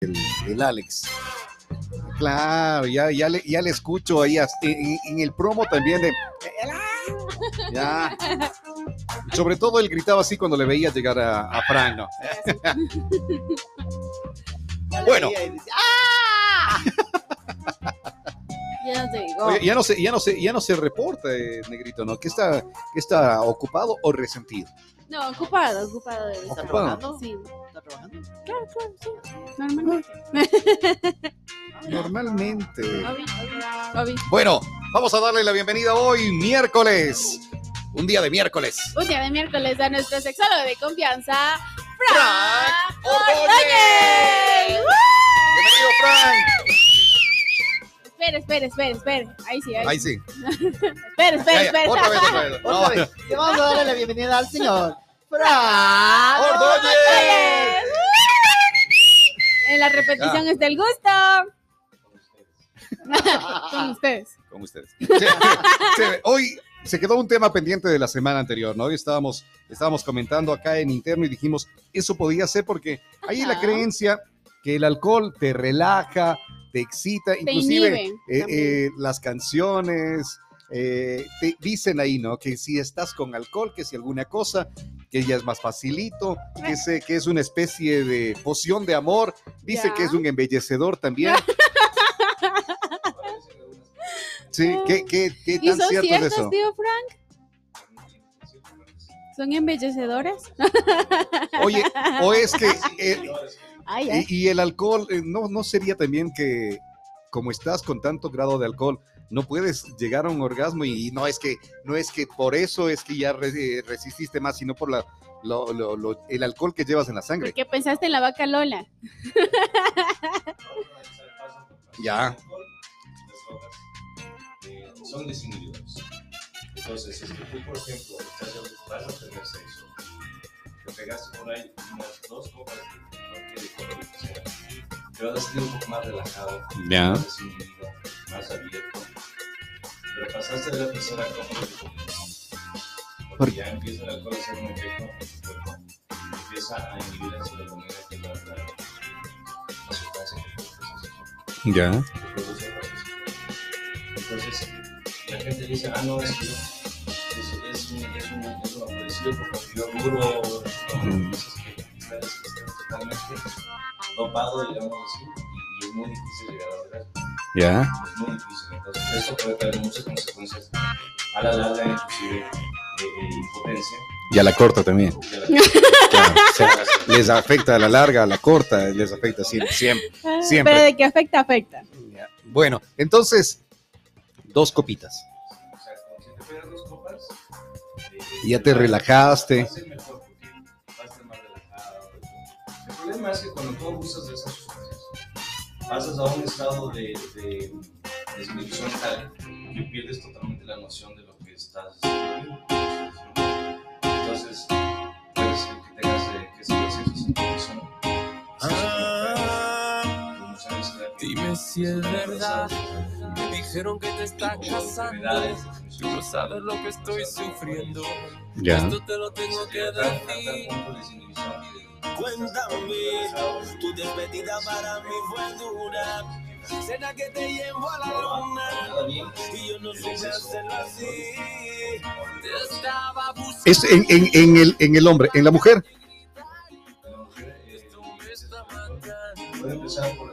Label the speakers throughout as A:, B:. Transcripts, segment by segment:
A: el, el Alex. Claro, ya, ya, le, ya le escucho ahí en, en el promo también de... Ya. Sobre todo él gritaba así cuando le veía llegar a, a Fran, ¿no? Bueno.
B: ¡Ah!
A: Oye, ya no se, ya no se, ya no se reporta, eh, Negrito, ¿no? ¿Que está, que está ocupado o resentido?
B: No, ocupado, ocupado de
A: ¿Está trabajando?
B: Sí,
C: ¿Está trabajando?
B: claro, claro, sí. Normalmente.
A: Normalmente.
B: Obi.
A: Bueno, vamos a darle la bienvenida hoy, miércoles. Un día de miércoles.
B: Un día de miércoles a nuestro sexólogo de confianza,
A: Frank
B: Frank.
A: Ordóñez. Bienvenido, Frank.
B: Espera, espera, espera, espera. Ahí sí, ahí,
A: Ahí
B: sí. espera,
A: ya,
B: espera.
A: Otra vez, otra vez.
C: Otra vez. Vamos a darle la bienvenida al señor Fran
A: Ordóñez.
B: En la repetición está el gusto. Con ustedes.
A: Con ustedes. Hoy se quedó un tema pendiente de la semana anterior, ¿no? Hoy estábamos, estábamos comentando acá en interno y dijimos, eso podía ser porque hay la creencia que el alcohol te relaja, te excita, inclusive eh, eh, las canciones eh, te dicen ahí, ¿no? Que si estás con alcohol, que si alguna cosa, que ya es más facilito, que, se, que es una especie de poción de amor, dice
B: Ya.
A: que es un embellecedor también. Sí, ¿qué, qué, qué
B: ¿Y
A: tan
B: son
A: cierto es eso?
B: tío Frank? ¿Son embellecedores?
A: Oye, o es que eh,
B: Ay, ay.
A: y, y el alcohol, eh, no, no sería también que como estás con tanto grado de alcohol, no puedes llegar a un orgasmo y, y no es que no es que por eso es que ya re- eh, resististe más, sino por la, lo- lo- lo- el alcohol que llevas en la sangre.
B: ¿Por qué pensaste en la vaca Lola?
A: Ya.
D: Son desinhibidores. Entonces, si es que tú, por ejemplo, estás vas a tener sexo, te pegaste por ahí unas dos copas de cualquier licor o lo que sea, te vas a sentir un poco más relajado,
A: Ya.
D: más abierto. Pero pasaste de la porque ya empieza el alcohol a hacer un efecto en tu cuerpo, empieza a inhibir la serotonina, que es la, la, la sustancia que produce sexo.
A: Ya.
D: Entonces, la gente dice, ah, no, es que es, es, un, es, un, es un aparecido por que totalmente dopado, digamos así, y, y es muy difícil llegar a orgasmo.
A: Ya.
D: Es muy difícil. Entonces, esto puede traer muchas consecuencias a la larga, inclusive eh, eh, impotencia.
A: Y a la corta también. Claro, o sea, les afecta a la larga, a la corta, les afecta siempre. siempre. Siempre.
B: Pero de que afecta, afecta.
A: Bueno, entonces, dos copitas.
D: O sea, cuando si te pegas dos copas, eh,
A: Y ya te relajaste.
D: Problema es que cuando tú abusas de esas sustancias, pasas a un estado de, de tal que pierdes totalmente la noción de lo que estás viviendo. Entonces, puede ser que tengas eh, que ser sexo sin conexión.
E: Dime si es verdad. Dijeron que te estás casando. Tú no sabes lo que estoy sufriendo.
A: Ya.
E: Esto te lo tengo que decir.
F: Cuéntame, tu despedida para mí fue dura. Cena que te llevo a la luna. Y yo no supe hacerlo así.
E: Te estaba buscando.
A: Es en, en- en el, en el hombre, en la mujer.
E: Esto me está matando.
D: Puede empezar por.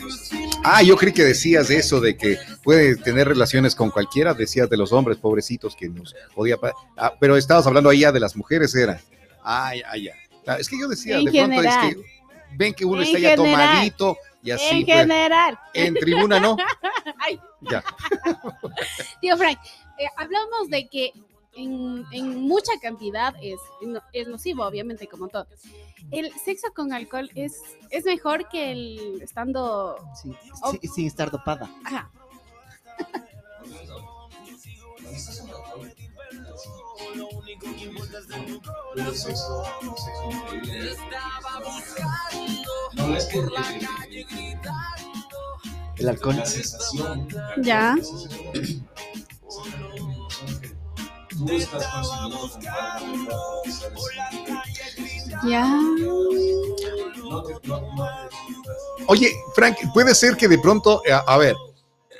D: Pues,
E: sin
A: Ah, yo creí que decías de eso, de que puede tener relaciones con cualquiera, decías de los hombres, pobrecitos, que nos podía... Ah, pero estabas hablando ahí ya de las mujeres, era. Ah, ya, ya. Ah, Es que yo decía,
B: En
A: de pronto
B: general.
A: es que ven que uno
B: En
A: está ya
B: general.
A: tomadito y así,
B: en
A: pues,
B: general.
A: en tribuna, ¿no?
B: Ay.
A: Ya.
B: Tío Frank, eh, hablamos de que en, en mucha cantidad es, no- es nocivo, obviamente, como todo. El sexo con alcohol es, es mejor que el estando...
C: Sí,
B: Oh.
C: sí, sin estar dopada.
B: Ajá.
D: No es que El
C: alcohol.
D: la sensación.
B: Ya.
D: Tú estás.
B: Ya.
A: Oye, Frank, puede ser que de pronto, eh, a, ver,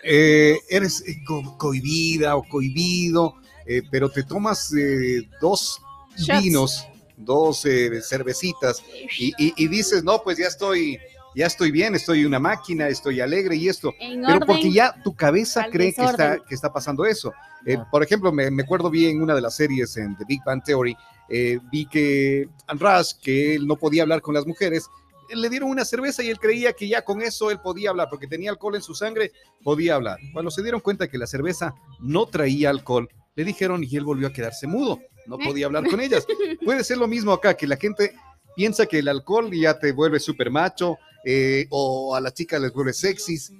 A: eh, eres eh, co- cohibida o cohibido, eh, pero te tomas eh, dos
B: Shots.
A: vinos, dos cervecitas y, y- y dices, no, pues ya estoy, ya estoy bien, estoy una máquina, estoy alegre y esto.
B: En
A: Pero
B: orden.
A: porque ya tu cabeza cree que está, que está pasando eso. Eh,
C: Ah.
A: por ejemplo, me, me acuerdo bien en una de las series en The Big Bang Theory, eh, vi que Anras, que él no podía hablar con las mujeres, eh, le dieron una cerveza y él creía que ya con eso él podía hablar, porque tenía alcohol en su sangre, podía hablar. Cuando se dieron cuenta que la cerveza no traía alcohol, le dijeron y él volvió a quedarse mudo, no podía hablar con ellas. Puede ser lo mismo acá, que la gente piensa que el alcohol ya te vuelve súper macho, eh, o a las chicas les vuelve sexys.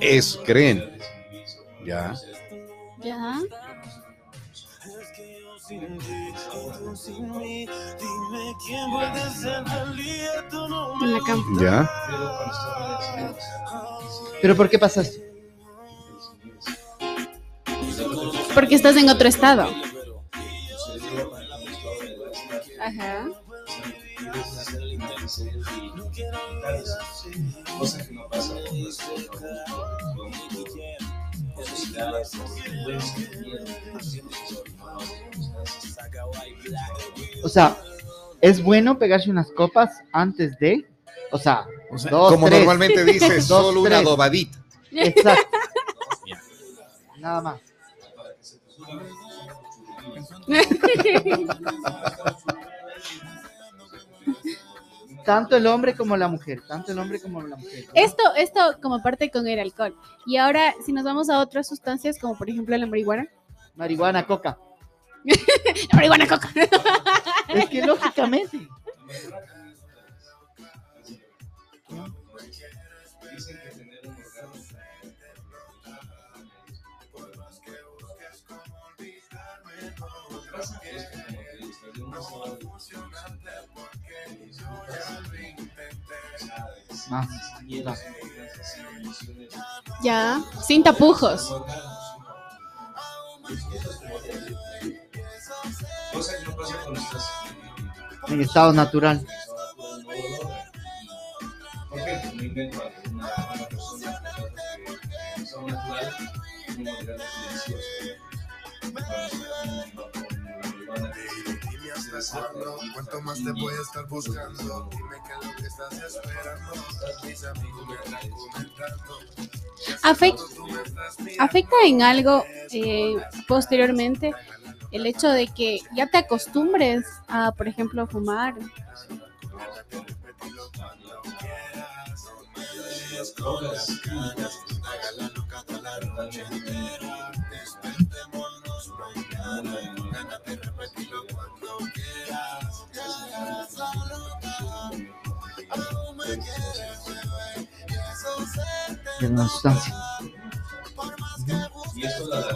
A: Eso, creen. Ya.
B: Ya. En la cama.
A: Ya.
D: Pero cuando estás relacionado,
C: ¿Pero por qué pasa esto?
B: Porque estás en otro estado. Ajá.
D: Cosa que no pasa con.
C: O sea, ¿es bueno pegarse unas copas antes de? O sea, dos,
A: Como
C: tres.
A: normalmente dices,
C: Dos,
A: solo una dobadita.
C: Exacto. Nada más. Tanto el hombre como la mujer, tanto el hombre como la mujer.
B: Esto, esto como parte con el alcohol. Y ahora, si nos vamos a otras sustancias, como por ejemplo la marihuana.
C: Marihuana, coca.
B: La marihuana coca.
C: Es que lógicamente. Más.
B: Ya. Sin tapujos.
C: En estado natural.
D: Por y
G: ¿Cuánto más te voy a estar buscando? Dime qué es lo que estás esperando. Mis amigos me están comentando.
B: Afect- afecta en algo eh, posteriormente el hecho de que ya te acostumbres a, por ejemplo, fumar.
C: De una sustancia.
D: y esto la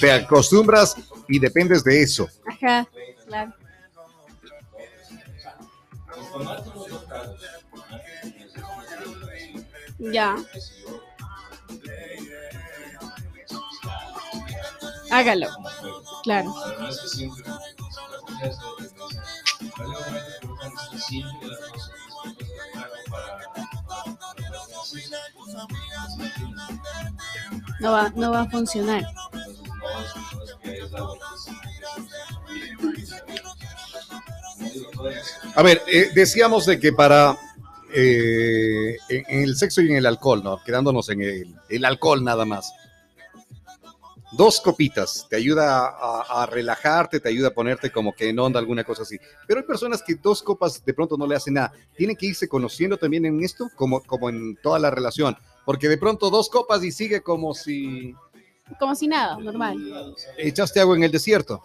A: Te acostumbras y dependes de eso.
B: Ajá, claro.
D: Que es algo que se- Como digo, todo es-
A: A ver, eh, decíamos de que para eh, en, en el sexo y en el alcohol, ¿no? Quedándonos en el, el alcohol nada más. Dos copitas te ayuda a, a relajarte, te ayuda a ponerte como que en onda, alguna cosa así. Pero hay personas que dos copas de pronto no le hacen nada. Tienen que irse conociendo también en esto, como, como en toda la relación. Porque de pronto dos copas y sigue como si
B: Como si nada, normal.
A: echaste agua en el desierto.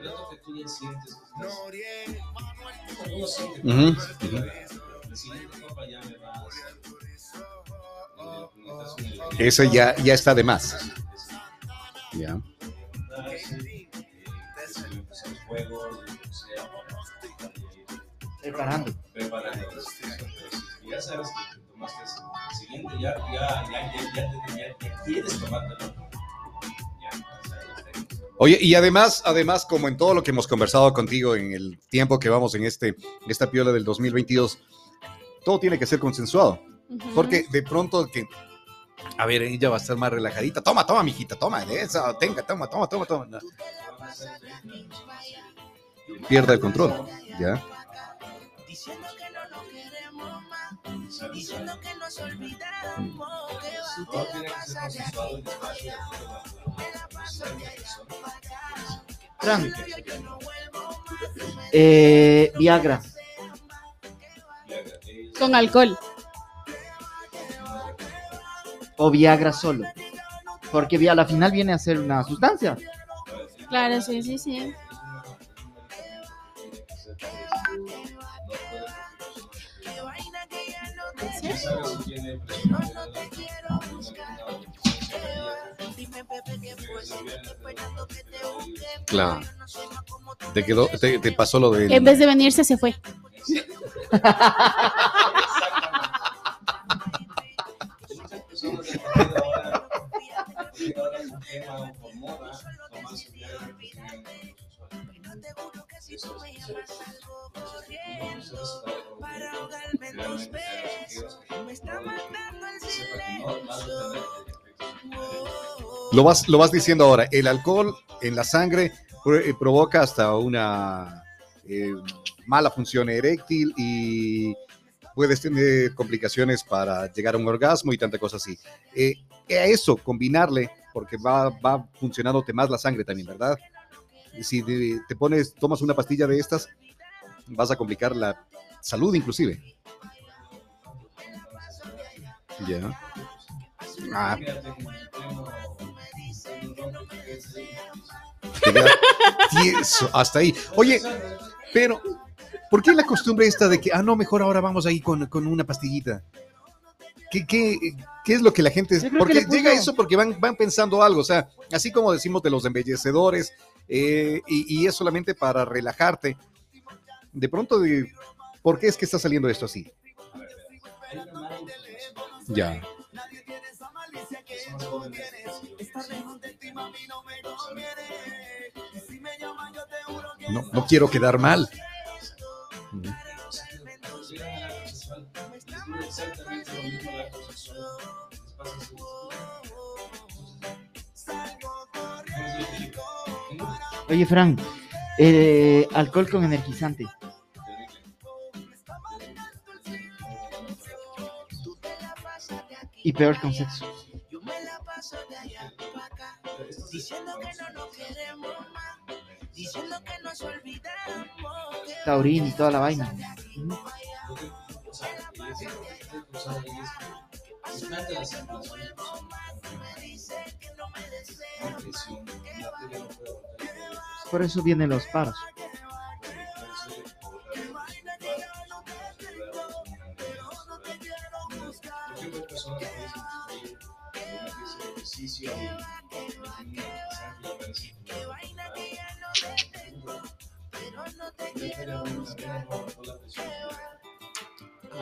D: Pero que tú ya sientes ya
A: ya, ya está de más. Ya.
C: Preparando.
D: preparando. Ya sabes que te tomaste el siguiente, ya, ya, ya, ya, ya, te- ya, ya quieres tomártelo.
A: Oye, y además, además, como en todo lo que hemos conversado contigo en el tiempo que vamos en este, esta piola del 2022, todo tiene que ser consensuado. Porque de pronto que, a ver, ella va a estar más relajadita. Toma, toma, mijita, toma, esa, tenga, toma, toma, toma, toma. No. Pierda el control, ¿ya?
F: Diciendo que nos olvidamos, que va,
D: tiene
F: la
D: que ser
F: pasa de aquí para allá, me la paso de allá para acá. Más,
C: eh, Viagra.
B: Con alcohol.
C: o Viagra solo. Porque a la final viene a ser una sustancia.
B: Claro, sí, sí, sí.
D: ¿Sabes si tiene presión
F: no te quiero buscar. Dime, Pepe, qué fue, estoy esperando que te busque.
A: Claro. Te quedó, te, te pasó lo de.
B: En vez de venirse, se fue.
A: Lo vas, lo vas diciendo ahora. El alcohol en la sangre eh, provoca hasta una eh, mala función eréctil y puedes tener complicaciones para llegar a un orgasmo y tanta cosa así. Eh, a eso combinarle, porque va, va funcionándote más la sangre también, ¿verdad? Si te, te pones, tomas una pastilla de estas, vas a complicar la salud inclusive. Ya. Ah, tieso hasta ahí. Oye, pero ¿por qué la costumbre esta de que, ah, no, mejor ahora vamos ahí con, con una pastillita? ¿Qué, qué, qué es lo que la gente... Porque llega eso porque van, van pensando algo, o sea, así como decimos de los embellecedores, eh, y, y es solamente para relajarte. De pronto, de, ¿por qué es que está saliendo esto así? Ya. No, no quiero quedar mal.
C: Oye, Fran, eh, alcohol con energizante. Y peor con sexo. Taurín y toda la vaina. Por eso vienen los paros.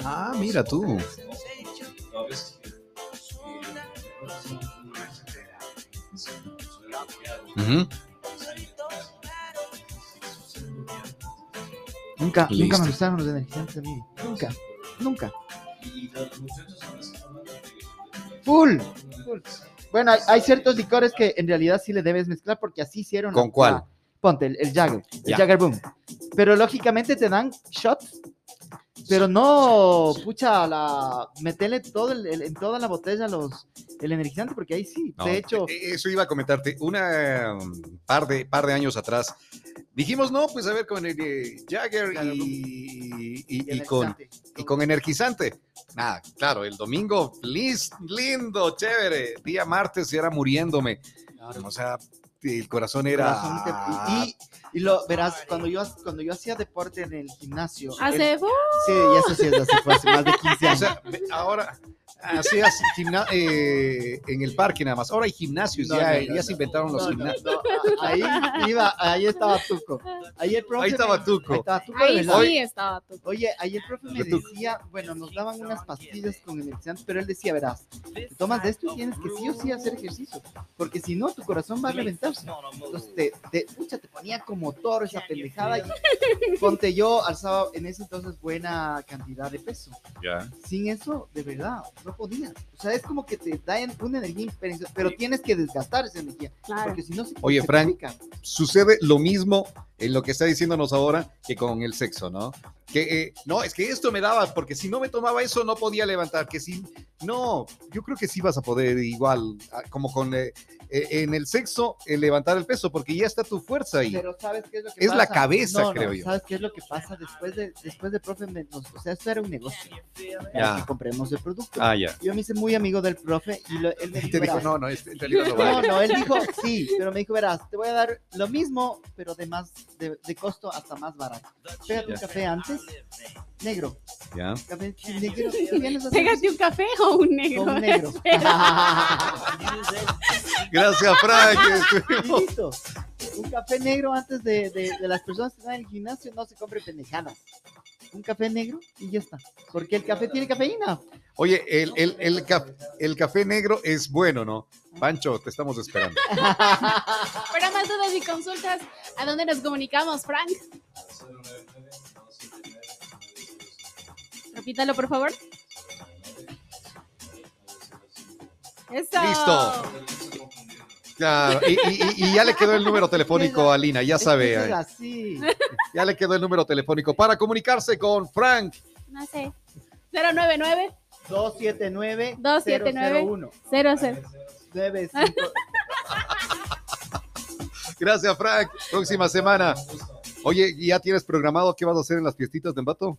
A: Ah, mira tú.
D: A veces
C: Nunca, nunca
A: Listo.
C: me gustaron los energizantes a mí. Nunca, nunca. Full. full. Bueno, hay, hay ciertos licores que en realidad sí le debes mezclar porque así hicieron.
A: ¿Con
C: la-
A: cuál?
C: la- ponte el, el Jagger, el. Jagger Boom. Pero lógicamente te dan shots, Pero no, pucha, la, metele todo el- el- en toda la botella los, el energizante, porque ahí sí,
A: No,
C: de hecho,
A: e- Eso iba a comentarte. Una um, par de, par de años atrás dijimos, no, pues a ver, con el eh, Jagger
C: Claro,
A: y, y- y con,
C: energizante.
A: y con energizante. Nada, claro, el domingo, lindo, chévere. Día martes era muriéndome. O sea, el corazón era.
C: Corazón te- y, y- y lo verás, cuando yo, cuando yo hacía deporte en el gimnasio.
B: Hace,
C: el- sí, ya eso sí es fue hace más de 15
A: O
C: años.
A: sea, ve- ahora hacías gimna- eh, en el parque nada más. Ahora hay gimnasios,
C: No,
A: ya,
C: no, no,
A: ya se
C: no.
A: inventaron los
C: No, no,
A: gimnasios.
C: ahí iba, ahí estaba Tuco. Ahí el profe
A: Ahí estaba
C: me-
A: Tuco.
C: Ahí estaba Tuco,
B: ahí sí estaba.
C: Oye, ahí el profe me decía, bueno, nos daban unas pastillas con energizante, pero él decía, verás, te tomas de esto y tienes que sí o sí hacer ejercicio, porque si no, tu corazón va a reventarse. Entonces, te, te, pucha, te ponía como toro esa pendejada y ponte yo alzaba en ese entonces buena cantidad de peso.
A: Ya.
C: Sin eso, de verdad, no podías. O sea, es como que te da en- una energía impresionante, pero tienes que desgastar esa energía,
B: Claro.
C: porque si no se
A: Oye,
C: se
A: Frank,
C: complica.
A: sucede lo mismo en lo que está diciéndonos ahora que con el sexo, ¿no? Que eh, no, es que esto me daba, porque si no me tomaba eso no podía levantar, que si no, yo creo que sí vas a poder igual, ah, como con eh, eh, en el sexo, eh, levantar el peso, porque ya está tu fuerza ahí.
C: Pero ¿sabes qué es lo que
A: Es la cabeza,
C: No, no,
A: creo yo.
C: ¿Sabes qué es lo que pasa después de, después de profe? o sea, esto era un negocio.
A: Ya.
C: Que compremos el producto.
A: Ah, ya.
C: Yo me hice muy amigo del profe y lo- él me dijo,
A: te dijo, no, no, este, no
C: no, él dijo sí, pero me dijo, verás, te voy a dar lo mismo, pero de más, de, de costo hasta más barato. Pégate un café antes, negro,
A: Ya.
C: café.
B: Pégate un café o un negro.
C: Con un negro.
A: Gracias, Frank.
C: Un café negro antes de, de, de las personas que están en el gimnasio no se compre pendejadas. Un café negro y ya está. Porque el café tiene cafeína.
A: Oye, el, el, el, caf- el café negro es bueno, ¿no? Pancho, te estamos esperando.
B: Para más dudas y consultas, ¿a dónde nos comunicamos, Frank? Repítalo, por favor. Eso.
A: Listo. Ya, y, y- y ya le quedó el número telefónico a Lina, ya sabe.
C: es así.
A: Ya le quedó el número telefónico para comunicarse con Frank.
B: No sé. 099
C: 279
B: 279
C: 001
B: 00.
C: 95
A: Gracias, Frank. Próxima semana. Oye, ¿y ¿ya tienes programado qué vas a hacer en las fiestitas de Embato?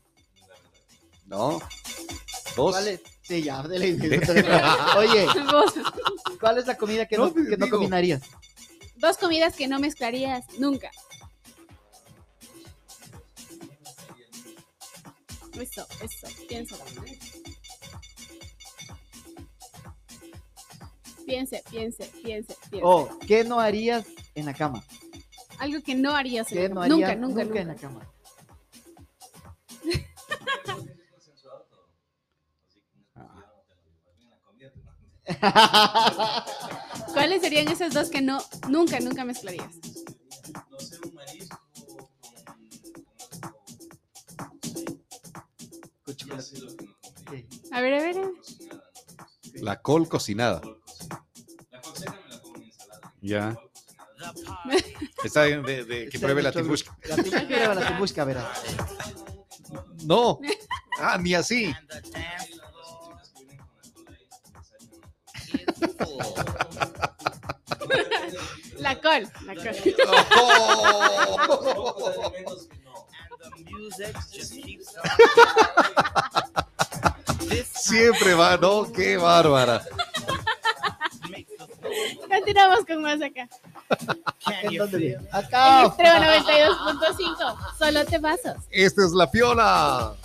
A: No. Dos.
C: ¿Cuál es? Sí, ya, dele. Oye,
B: Vos,
C: ¿cuál es la comida que
A: No,
C: que no combinarías?
B: Dos comidas que no mezclarías nunca. Eso, eso, piénsalo. Piense, piense, piense, piense.
C: O, ¿qué no harías en la cama?
B: Algo que no harías en
C: ¿Qué
B: la
C: no harías
B: nunca, nunca,
C: en la
B: nunca.
C: cama?
B: ¿Cuáles serían esas dos que no, nunca, nunca mezclarías?
D: No sé, un marisco.
B: A ver, a ver.
A: La col cocinada.
D: La col seca me la como en ensalada.
A: Ya. Está bien de, de que pruebe la tibushka.
C: La tibushka, prueba la tibushka, verás.
A: No. Ah, ni así.
D: No.
A: Siempre va, ¿no? Qué bárbara.
B: Continuamos con más acá.
C: ¿En dónde viene?
B: En
C: Acá.
B: Extremo 92.5. Solo te pasos.
A: Esta es la piola.